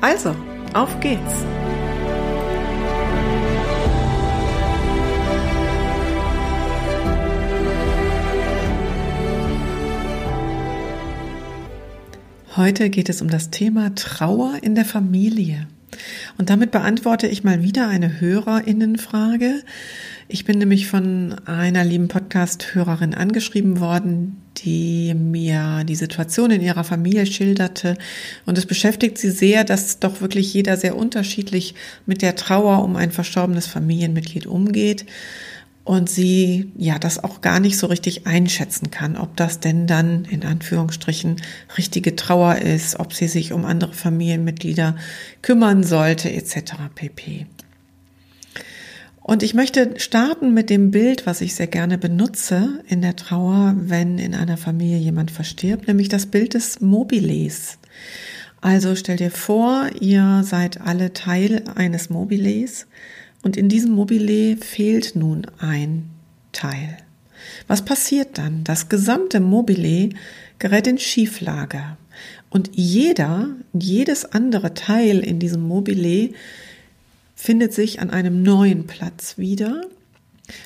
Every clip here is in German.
Also, auf geht's! Heute geht es um das Thema Trauer in der Familie. Und damit beantworte ich mal wieder eine Hörerinnenfrage. Ich bin nämlich von einer lieben Podcast-Hörerin angeschrieben worden, die mir die Situation in ihrer Familie schilderte. Und es beschäftigt sie sehr, dass doch wirklich jeder sehr unterschiedlich mit der Trauer um ein verstorbenes Familienmitglied umgeht und sie ja das auch gar nicht so richtig einschätzen kann, ob das denn dann in Anführungsstrichen richtige Trauer ist, ob sie sich um andere Familienmitglieder kümmern sollte etc. pp. Und ich möchte starten mit dem Bild, was ich sehr gerne benutze in der Trauer, wenn in einer Familie jemand verstirbt, nämlich das Bild des Mobiles. Also stell dir vor, ihr seid alle Teil eines Mobiles und in diesem Mobile fehlt nun ein Teil. Was passiert dann? Das gesamte Mobile gerät in Schieflage. Und jeder, jedes andere Teil in diesem Mobile findet sich an einem neuen Platz wieder.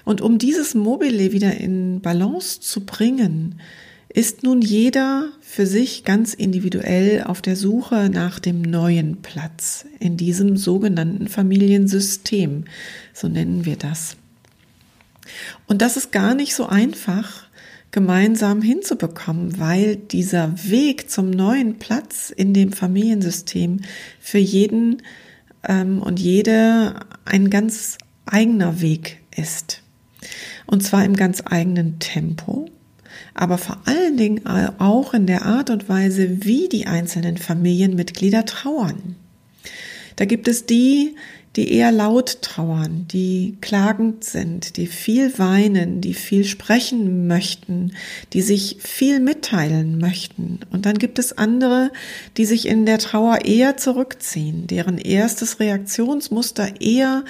Und um dieses Mobile wieder in Balance zu bringen, ist nun jeder für sich ganz individuell auf der Suche nach dem neuen Platz in diesem sogenannten Familiensystem, so nennen wir das. Und das ist gar nicht so einfach gemeinsam hinzubekommen, weil dieser Weg zum neuen Platz in dem Familiensystem für jeden ähm, und jede ein ganz eigener Weg ist. Und zwar im ganz eigenen Tempo aber vor allen Dingen auch in der Art und Weise, wie die einzelnen Familienmitglieder trauern. Da gibt es die, die eher laut trauern, die klagend sind, die viel weinen, die viel sprechen möchten, die sich viel mitteilen möchten. Und dann gibt es andere, die sich in der Trauer eher zurückziehen, deren erstes Reaktionsmuster eher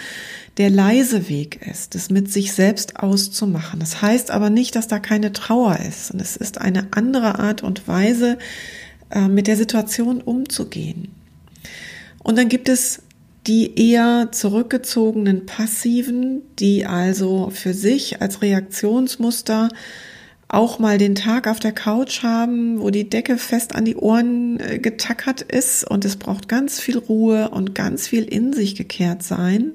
der leise Weg ist, es mit sich selbst auszumachen. Das heißt aber nicht, dass da keine Trauer ist. Und es ist eine andere Art und Weise, äh, mit der Situation umzugehen. Und dann gibt es die eher zurückgezogenen Passiven, die also für sich als Reaktionsmuster auch mal den Tag auf der Couch haben, wo die Decke fest an die Ohren äh, getackert ist und es braucht ganz viel Ruhe und ganz viel in sich gekehrt sein.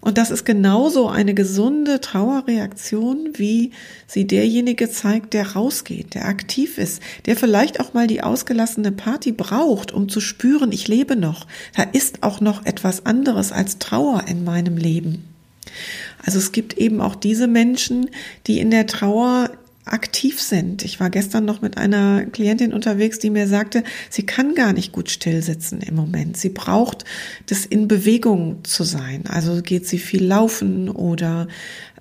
Und das ist genauso eine gesunde Trauerreaktion, wie sie derjenige zeigt, der rausgeht, der aktiv ist, der vielleicht auch mal die ausgelassene Party braucht, um zu spüren, ich lebe noch. Da ist auch noch etwas anderes als Trauer in meinem Leben. Also es gibt eben auch diese Menschen, die in der Trauer aktiv sind. Ich war gestern noch mit einer Klientin unterwegs, die mir sagte, sie kann gar nicht gut still sitzen im Moment. Sie braucht das in Bewegung zu sein. Also geht sie viel laufen oder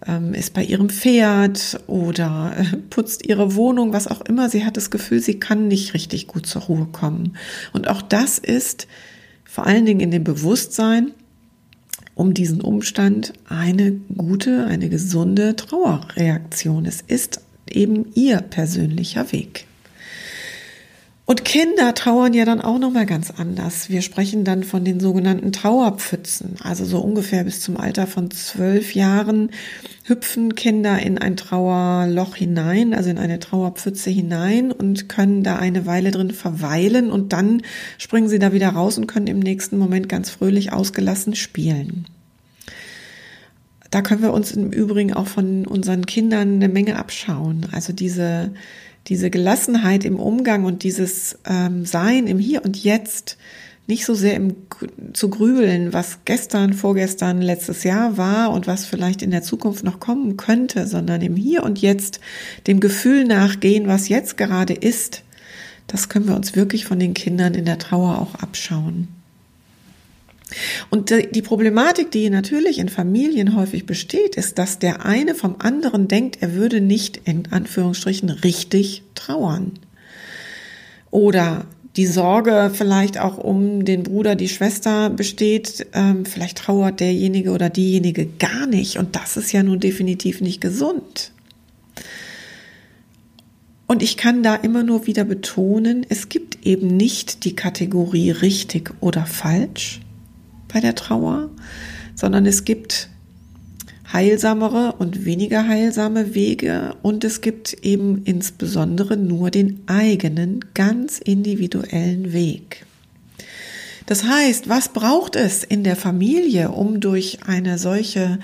ähm, ist bei ihrem Pferd oder äh, putzt ihre Wohnung, was auch immer. Sie hat das Gefühl, sie kann nicht richtig gut zur Ruhe kommen. Und auch das ist vor allen Dingen in dem Bewusstsein, um diesen Umstand eine gute, eine gesunde Trauerreaktion. Es ist eben ihr persönlicher Weg. Und Kinder trauern ja dann auch noch mal ganz anders. Wir sprechen dann von den sogenannten Trauerpfützen. Also so ungefähr bis zum Alter von zwölf Jahren hüpfen Kinder in ein Trauerloch hinein, also in eine Trauerpfütze hinein und können da eine Weile drin verweilen und dann springen sie da wieder raus und können im nächsten Moment ganz fröhlich ausgelassen spielen. Da können wir uns im Übrigen auch von unseren Kindern eine Menge abschauen. Also diese, diese Gelassenheit im Umgang und dieses ähm, Sein im Hier und Jetzt, nicht so sehr im, zu grübeln, was gestern, vorgestern, letztes Jahr war und was vielleicht in der Zukunft noch kommen könnte, sondern im Hier und Jetzt dem Gefühl nachgehen, was jetzt gerade ist. Das können wir uns wirklich von den Kindern in der Trauer auch abschauen. Und die Problematik, die natürlich in Familien häufig besteht, ist, dass der eine vom anderen denkt, er würde nicht in Anführungsstrichen richtig trauern. Oder die Sorge vielleicht auch um den Bruder, die Schwester besteht, ähm, vielleicht trauert derjenige oder diejenige gar nicht. Und das ist ja nun definitiv nicht gesund. Und ich kann da immer nur wieder betonen, es gibt eben nicht die Kategorie richtig oder falsch bei der Trauer, sondern es gibt heilsamere und weniger heilsame Wege und es gibt eben insbesondere nur den eigenen, ganz individuellen Weg. Das heißt, was braucht es in der Familie, um durch eine solche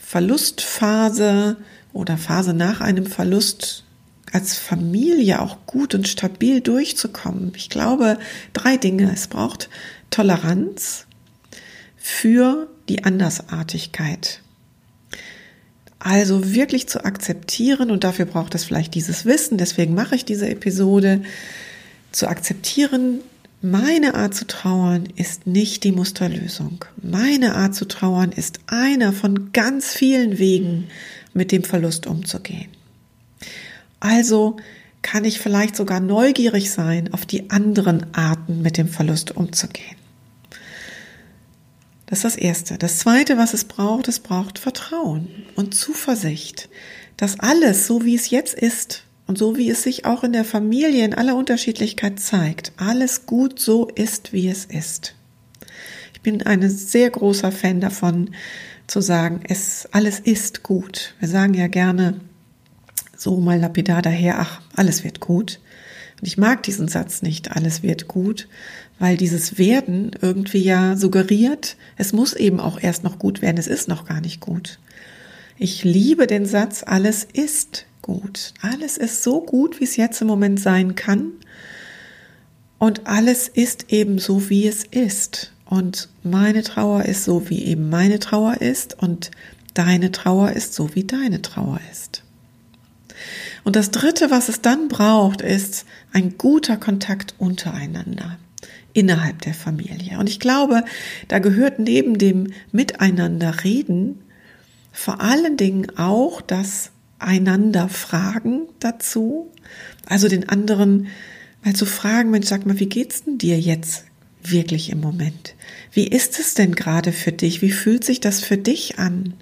Verlustphase oder Phase nach einem Verlust als Familie auch gut und stabil durchzukommen? Ich glaube, drei Dinge. Es braucht Toleranz für die Andersartigkeit. Also wirklich zu akzeptieren, und dafür braucht es vielleicht dieses Wissen, deswegen mache ich diese Episode, zu akzeptieren, meine Art zu trauern ist nicht die Musterlösung. Meine Art zu trauern ist einer von ganz vielen Wegen, mit dem Verlust umzugehen. Also kann ich vielleicht sogar neugierig sein auf die anderen Arten, mit dem Verlust umzugehen. Das ist das Erste. Das Zweite, was es braucht, es braucht Vertrauen und Zuversicht, dass alles, so wie es jetzt ist und so wie es sich auch in der Familie in aller Unterschiedlichkeit zeigt, alles gut so ist, wie es ist. Ich bin ein sehr großer Fan davon, zu sagen, es alles ist gut. Wir sagen ja gerne so mal lapidar daher, ach, alles wird gut. Und ich mag diesen Satz nicht, alles wird gut, weil dieses Werden irgendwie ja suggeriert, es muss eben auch erst noch gut werden, es ist noch gar nicht gut. Ich liebe den Satz, alles ist gut. Alles ist so gut, wie es jetzt im Moment sein kann. Und alles ist eben so, wie es ist. Und meine Trauer ist so, wie eben meine Trauer ist. Und deine Trauer ist so, wie deine Trauer ist. Und das Dritte, was es dann braucht, ist ein guter Kontakt untereinander innerhalb der Familie. Und ich glaube, da gehört neben dem Miteinander reden vor allen Dingen auch das einander fragen dazu, also den anderen mal zu fragen, Mensch, sag mal, wie geht's denn dir jetzt wirklich im Moment? Wie ist es denn gerade für dich? Wie fühlt sich das für dich an?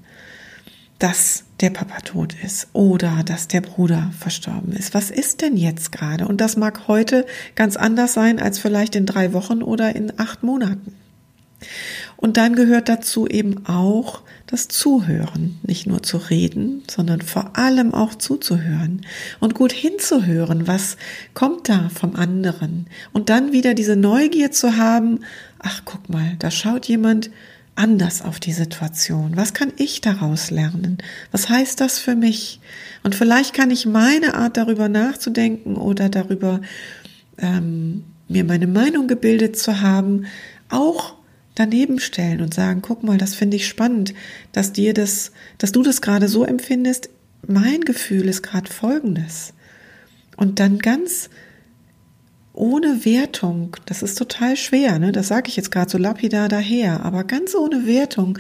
Dass der Papa tot ist oder dass der Bruder verstorben ist. Was ist denn jetzt gerade? Und das mag heute ganz anders sein als vielleicht in drei Wochen oder in acht Monaten. Und dann gehört dazu eben auch das Zuhören, nicht nur zu reden, sondern vor allem auch zuzuhören und gut hinzuhören, was kommt da vom anderen. Und dann wieder diese Neugier zu haben, ach guck mal, da schaut jemand anders auf die Situation? Was kann ich daraus lernen? Was heißt das für mich? Und vielleicht kann ich meine Art darüber nachzudenken oder darüber ähm, mir meine Meinung gebildet zu haben, auch daneben stellen und sagen, guck mal, das finde ich spannend, dass dir das, dass du das gerade so empfindest. Mein Gefühl ist gerade folgendes. Und dann ganz ohne Wertung, das ist total schwer, ne? das sage ich jetzt gerade so lapidar daher, aber ganz ohne Wertung,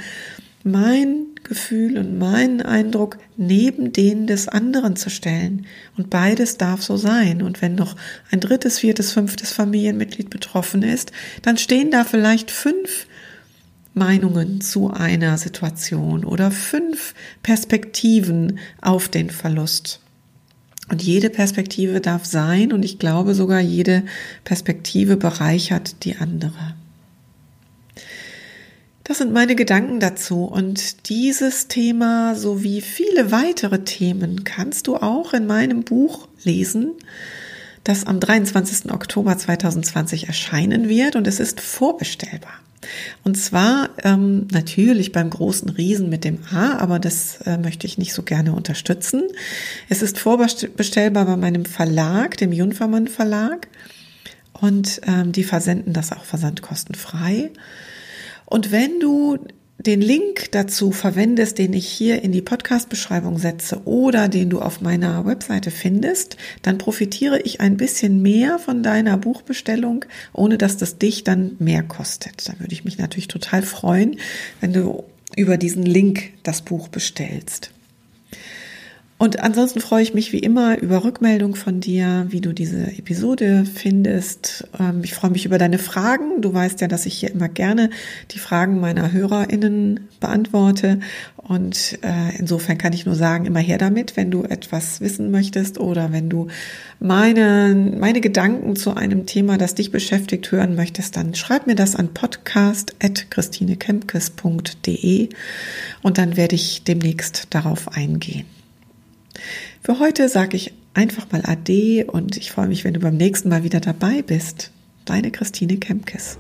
mein Gefühl und meinen Eindruck neben den des anderen zu stellen. Und beides darf so sein. Und wenn noch ein drittes, viertes, fünftes Familienmitglied betroffen ist, dann stehen da vielleicht fünf Meinungen zu einer Situation oder fünf Perspektiven auf den Verlust. Und jede Perspektive darf sein und ich glaube sogar jede Perspektive bereichert die andere. Das sind meine Gedanken dazu und dieses Thema sowie viele weitere Themen kannst du auch in meinem Buch lesen, das am 23. Oktober 2020 erscheinen wird und es ist vorbestellbar. Und zwar ähm, natürlich beim großen Riesen mit dem A, aber das äh, möchte ich nicht so gerne unterstützen. Es ist vorbestellbar bei meinem Verlag, dem Junfermann Verlag. Und ähm, die versenden das auch versandkostenfrei. Und wenn du den Link dazu verwendest, den ich hier in die Podcast-Beschreibung setze oder den du auf meiner Webseite findest, dann profitiere ich ein bisschen mehr von deiner Buchbestellung, ohne dass das dich dann mehr kostet. Da würde ich mich natürlich total freuen, wenn du über diesen Link das Buch bestellst. Und ansonsten freue ich mich wie immer über Rückmeldung von dir, wie du diese Episode findest. Ähm, ich freue mich über deine Fragen. Du weißt ja, dass ich hier immer gerne die Fragen meiner HörerInnen beantworte. Und äh, insofern kann ich nur sagen, immer her damit, wenn du etwas wissen möchtest oder wenn du meine, meine Gedanken zu einem Thema, das dich beschäftigt, hören möchtest, dann schreib mir das an podcast.christinekemkes.de und dann werde ich demnächst darauf eingehen. Für heute sage ich einfach mal Ade und ich freue mich, wenn du beim nächsten Mal wieder dabei bist. Deine Christine Kemkes.